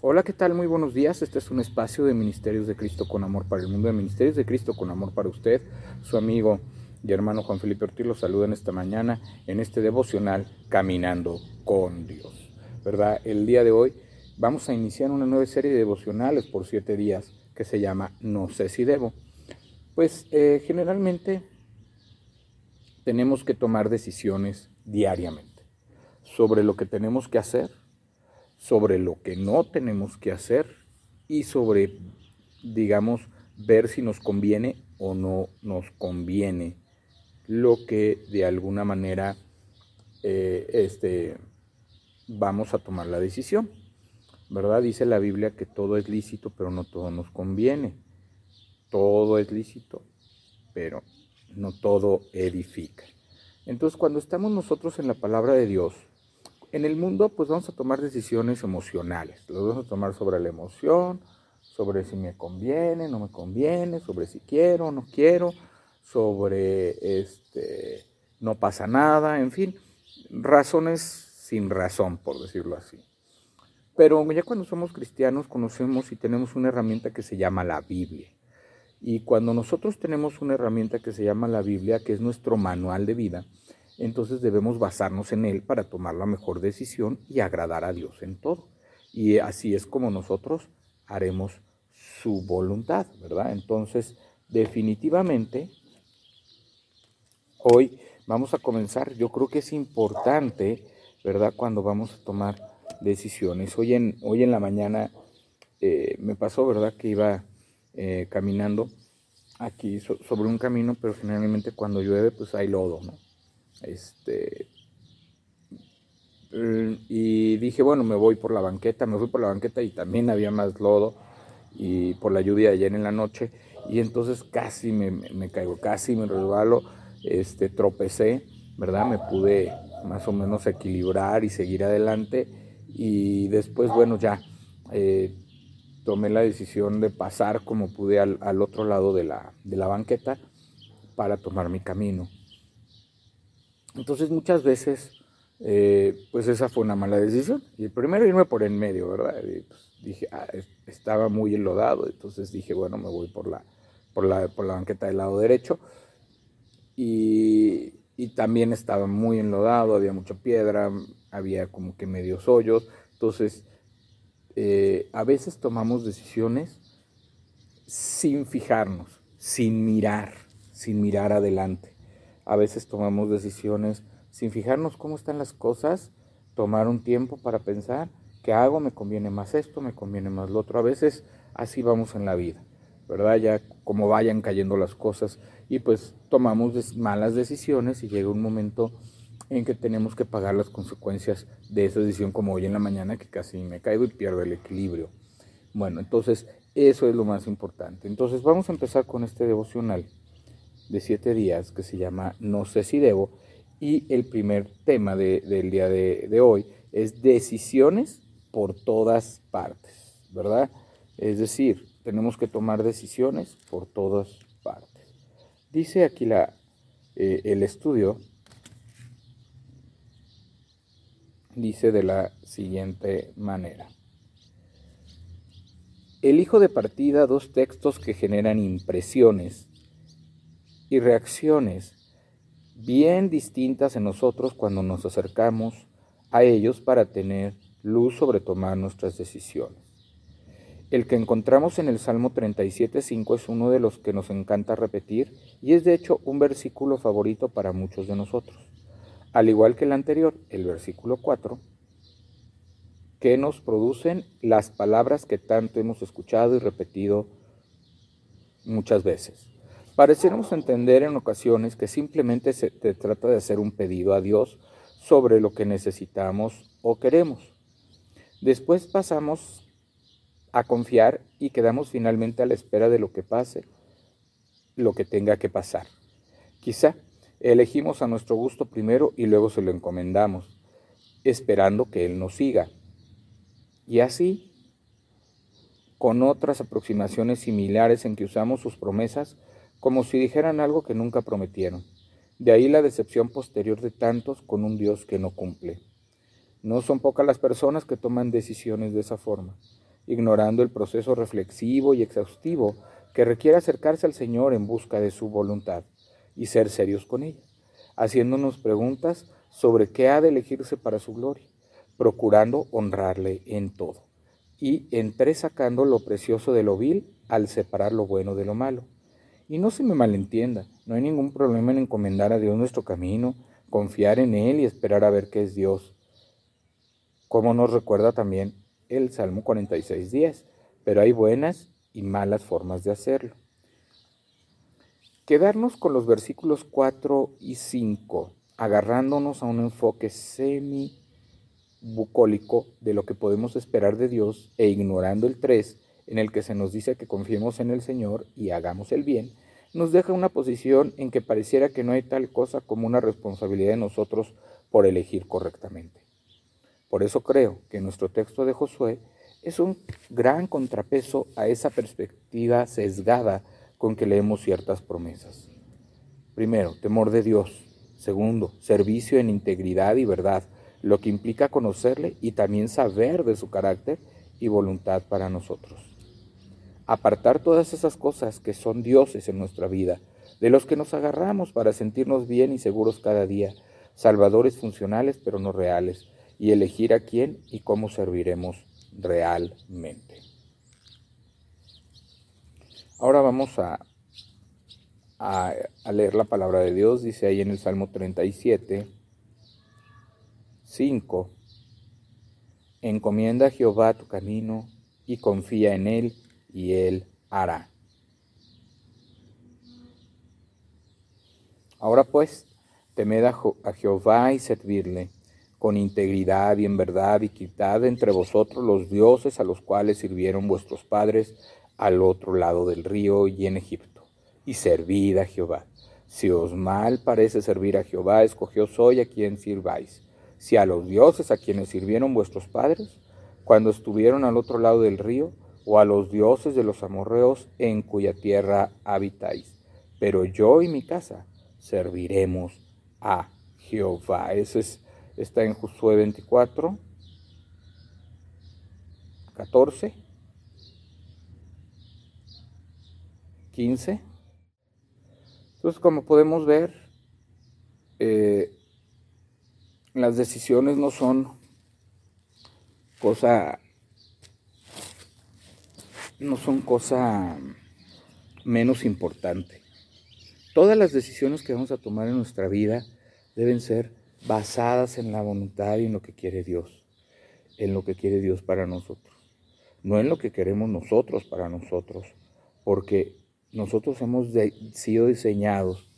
Hola, ¿qué tal? Muy buenos días. Este es un espacio de Ministerios de Cristo con Amor para el Mundo, de Ministerios de Cristo con Amor para usted. Su amigo y hermano Juan Felipe Ortiz lo saluda en esta mañana en este devocional Caminando con Dios. ¿Verdad? El día de hoy vamos a iniciar una nueva serie de devocionales por siete días que se llama No sé si debo. Pues eh, generalmente tenemos que tomar decisiones diariamente sobre lo que tenemos que hacer sobre lo que no tenemos que hacer y sobre, digamos, ver si nos conviene o no nos conviene lo que de alguna manera eh, este, vamos a tomar la decisión. ¿Verdad? Dice la Biblia que todo es lícito, pero no todo nos conviene. Todo es lícito, pero no todo edifica. Entonces, cuando estamos nosotros en la palabra de Dios, en el mundo pues vamos a tomar decisiones emocionales, las vamos a tomar sobre la emoción, sobre si me conviene, no me conviene, sobre si quiero, no quiero, sobre este no pasa nada, en fin, razones sin razón, por decirlo así. Pero ya cuando somos cristianos conocemos y tenemos una herramienta que se llama la Biblia. Y cuando nosotros tenemos una herramienta que se llama la Biblia, que es nuestro manual de vida, entonces debemos basarnos en Él para tomar la mejor decisión y agradar a Dios en todo. Y así es como nosotros haremos su voluntad, ¿verdad? Entonces, definitivamente, hoy vamos a comenzar, yo creo que es importante, ¿verdad? Cuando vamos a tomar decisiones. Hoy en, hoy en la mañana eh, me pasó, ¿verdad? Que iba eh, caminando aquí sobre un camino, pero generalmente cuando llueve, pues hay lodo, ¿no? Este, y dije, bueno, me voy por la banqueta, me fui por la banqueta y también había más lodo y por la lluvia de ayer en la noche y entonces casi me, caigo, casi me resbalo, este, tropecé, ¿verdad? Me pude más o menos equilibrar y seguir adelante y después, bueno, ya eh, tomé la decisión de pasar como pude al, otro lado de la, de la banqueta para tomar mi camino. Entonces muchas veces, eh, pues esa fue una mala decisión. Y el primero irme por en medio, ¿verdad? Pues, dije, ah, estaba muy enlodado, entonces dije, bueno, me voy por la, por la, por la banqueta del lado derecho. Y, y también estaba muy enlodado, había mucha piedra, había como que medios hoyos. Entonces, eh, a veces tomamos decisiones sin fijarnos, sin mirar, sin mirar adelante a veces tomamos decisiones sin fijarnos cómo están las cosas, tomar un tiempo para pensar, ¿qué hago? ¿Me conviene más esto? ¿Me conviene más lo otro? A veces así vamos en la vida, ¿verdad? Ya como vayan cayendo las cosas y pues tomamos malas decisiones y llega un momento en que tenemos que pagar las consecuencias de esa decisión como hoy en la mañana que casi me caigo y pierdo el equilibrio. Bueno, entonces eso es lo más importante. Entonces vamos a empezar con este devocional de siete días que se llama No sé si debo. Y el primer tema del día de, hoy es decisiones por todas partes, ¿verdad? Es decir, tenemos que tomar decisiones por todas partes. Dice aquí la, eh, el estudio, dice de la siguiente manera. Elijo de partida dos textos que generan impresiones y reacciones bien distintas en nosotros cuando nos acercamos a ellos para tener luz sobre tomar nuestras decisiones. El que encontramos en el Salmo 37.5 es uno de los que nos encanta repetir y es de hecho un versículo favorito para muchos de nosotros. Al igual que el anterior, el versículo 4, que nos producen las palabras que tanto hemos escuchado y repetido muchas veces. Parecemos entender en ocasiones que simplemente se trata de hacer un pedido a Dios sobre lo que necesitamos o queremos. Después pasamos a confiar y quedamos finalmente a la espera de lo que pase, lo que tenga que pasar. Quizá elegimos a nuestro gusto primero y luego se lo encomendamos, esperando que Él nos siga. Y así, con otras aproximaciones similares en que usamos sus promesas como si dijeran algo que nunca prometieron. De ahí la decepción posterior de tantos con un Dios que no cumple. No son pocas las personas que toman decisiones de esa forma, ignorando el proceso reflexivo y exhaustivo que requiere acercarse al Señor en busca de su voluntad y ser serios con ella, haciéndonos preguntas sobre qué ha de elegirse para su gloria, procurando honrarle en todo, y entresacando lo precioso de lo vil al separar lo bueno de lo malo. Y no se me malentienda, no hay ningún problema en encomendar a Dios nuestro camino, confiar en Él y esperar a ver qué es Dios. Como nos recuerda también el Salmo 46.10, pero hay buenas y malas formas de hacerlo. Quedarnos con los versículos 4 y 5, agarrándonos a un enfoque semi-bucólico de lo que podemos esperar de Dios e ignorando el 3, en el que se nos dice que confiemos en el Señor y hagamos el bien, nos deja una posición en que pareciera que no hay tal cosa como una responsabilidad de nosotros por elegir correctamente. Por eso creo que nuestro texto de Josué es un gran contrapeso a esa perspectiva sesgada con que leemos ciertas promesas. Primero, temor de Dios. Segundo, servicio en integridad y verdad, lo que implica conocerle y también saber de su carácter y voluntad para nosotros. Apartar todas esas cosas que son dioses en nuestra vida, de los que nos agarramos para sentirnos bien y seguros cada día, salvadores funcionales pero no reales, y elegir a quién y cómo serviremos realmente. Ahora vamos a, a, leer la palabra de Dios, dice ahí en el Salmo 37, 5, encomienda a Jehová tu camino y confía en Él y Él hará. Ahora pues, temed a Jehová y servirle con integridad y en verdad y quitad entre vosotros los dioses a los cuales sirvieron vuestros padres al otro lado del río y en Egipto, y servid a Jehová. Si os mal parece servir a Jehová, escogió hoy a quien sirváis. Si a los dioses a quienes sirvieron vuestros padres, cuando estuvieron al otro lado del río, o a los dioses de los amorreos en cuya tierra habitáis. Pero yo y mi casa serviremos a Jehová. Ese es está en Josué 24, 14, 15. Entonces, como podemos ver, eh, las decisiones no son cosa, no son cosa menos importante. Todas las decisiones que vamos a tomar en nuestra vida deben ser basadas en la voluntad y en lo que quiere Dios, en lo que quiere Dios para nosotros, no en lo que queremos nosotros para nosotros, porque nosotros hemos sido diseñados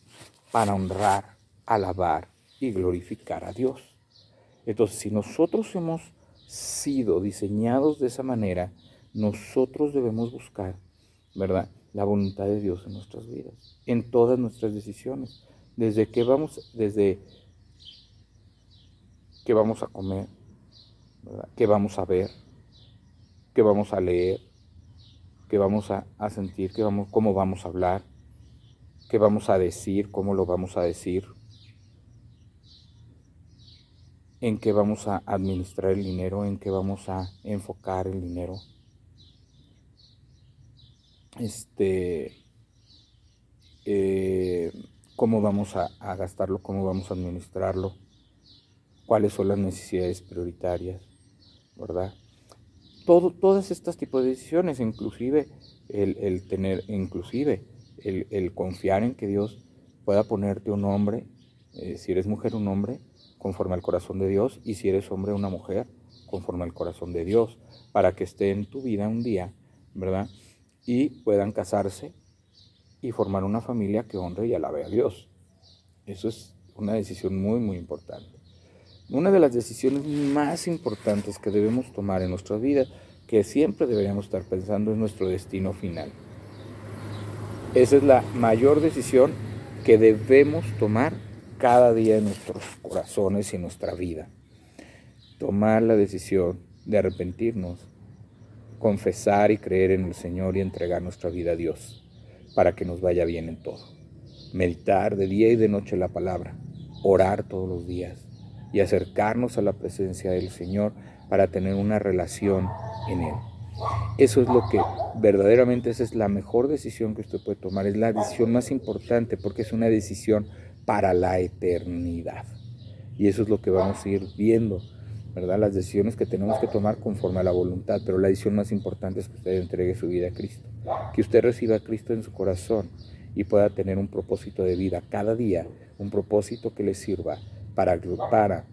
para honrar, alabar y glorificar a Dios. Entonces, si nosotros hemos sido diseñados de esa manera, nosotros debemos buscar, ¿verdad? La voluntad de Dios en nuestras vidas, en todas nuestras decisiones. Desde que vamos, desde qué vamos a comer, qué vamos a ver, qué vamos a leer, qué vamos a, sentir, qué vamos, cómo vamos a hablar, qué vamos a decir, cómo lo vamos a decir, en qué vamos a administrar el dinero, en qué vamos a enfocar el dinero. Este, eh, cómo vamos a gastarlo, cómo vamos a administrarlo cuáles son las necesidades prioritarias, ¿verdad? Todas estas tipos de decisiones, inclusive el, tener, inclusive el, confiar en que Dios pueda ponerte un hombre, eh, si eres mujer un hombre, conforme al corazón de Dios, y si eres hombre una mujer, conforme al corazón de Dios, para que esté en tu vida un día, ¿verdad? Y puedan casarse y formar una familia que honre y alabe a Dios. Eso es una decisión muy, muy importante. Una de las decisiones más importantes que debemos tomar en nuestra vida, que siempre deberíamos estar pensando, es nuestro destino final. Esa es la mayor decisión que debemos tomar cada día en nuestros corazones y en nuestra vida. Tomar la decisión de arrepentirnos, confesar y creer en el Señor y entregar nuestra vida a Dios. para que nos vaya bien en todo. Meditar de día y de noche la palabra, orar todos los días y acercarnos a la presencia del Señor para tener una relación en Él. Eso es lo que verdaderamente esa es la mejor decisión que usted puede tomar, es la decisión más importante porque es una decisión para la eternidad. Y eso es lo que vamos a ir viendo, ¿verdad? Las decisiones que tenemos que tomar conforme a la voluntad, pero la decisión más importante es que usted entregue su vida a Cristo, que usted reciba a Cristo en su corazón y pueda tener un propósito de vida cada día, un propósito que le sirva para,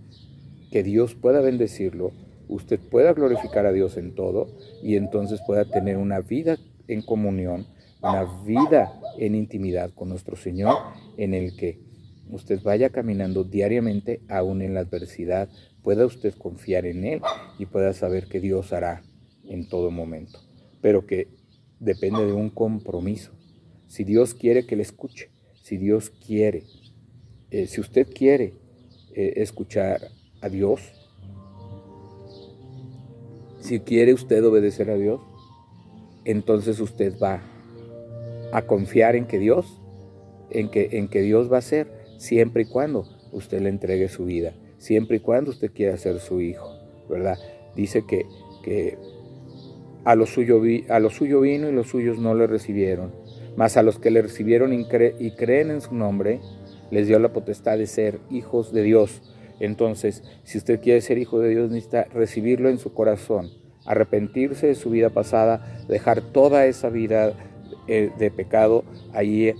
que Dios pueda bendecirlo usted pueda glorificar a Dios en todo y entonces pueda tener una vida en comunión, una vida en intimidad con nuestro Señor en el que usted vaya caminando diariamente aún en la adversidad, pueda usted confiar en Él y pueda saber que Dios hará en todo momento, pero que depende de un compromiso. Si Dios quiere que le escuche, si Dios quiere, eh, si usted quiere eh, escuchar a Dios, si quiere usted obedecer a Dios, entonces usted va a confiar en que Dios, en que, en que Dios va a ser, siempre y cuando usted le entregue su vida, siempre y cuando usted quiera ser su hijo, ¿verdad? Dice que, que a, lo suyo a lo suyo vino y los suyos no le recibieron, mas a los que le recibieron y creen en su nombre, les dio la potestad de ser hijos de Dios entonces, si usted quiere ser hijo de Dios, necesita recibirlo en su corazón, arrepentirse de su vida pasada, dejar toda esa vida eh, de pecado ahí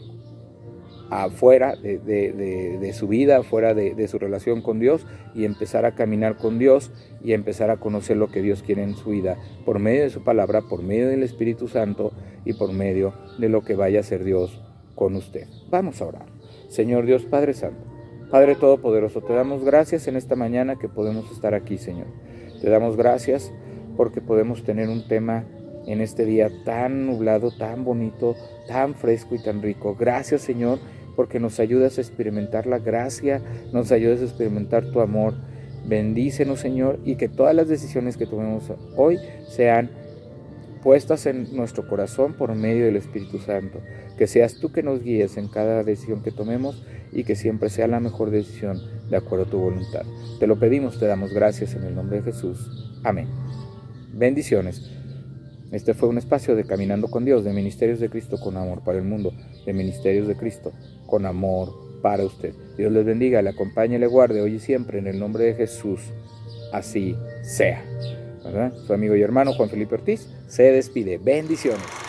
afuera de, su vida, afuera de, su relación con Dios y empezar a caminar con Dios y empezar a conocer lo que Dios quiere en su vida por medio de su palabra, por medio del Espíritu Santo y por medio de lo que vaya a hacer Dios con usted. Vamos a orar. Señor Dios Padre Santo. Padre Todopoderoso, te damos gracias en esta mañana que podemos estar aquí, Señor. Te damos gracias porque podemos tener un tema en este día tan nublado, tan bonito, tan fresco y tan rico. Gracias, Señor, porque nos ayudas a experimentar la gracia, nos ayudas a experimentar tu amor. Bendícenos, Señor, y que todas las decisiones que tomemos hoy sean puestas en nuestro corazón por medio del Espíritu Santo. Que seas tú que nos guíes en cada decisión que tomemos y que siempre sea la mejor decisión de acuerdo a tu voluntad. Te lo pedimos, te damos gracias en el nombre de Jesús. Amén. Bendiciones. Este fue un espacio de Caminando con Dios, de Ministerios de Cristo con amor para el mundo, de Ministerios de Cristo con amor para usted. Dios les bendiga, le acompañe y le guarde hoy y siempre en el nombre de Jesús. Así sea. Su amigo y hermano Juan Felipe Ortiz se despide. Bendiciones.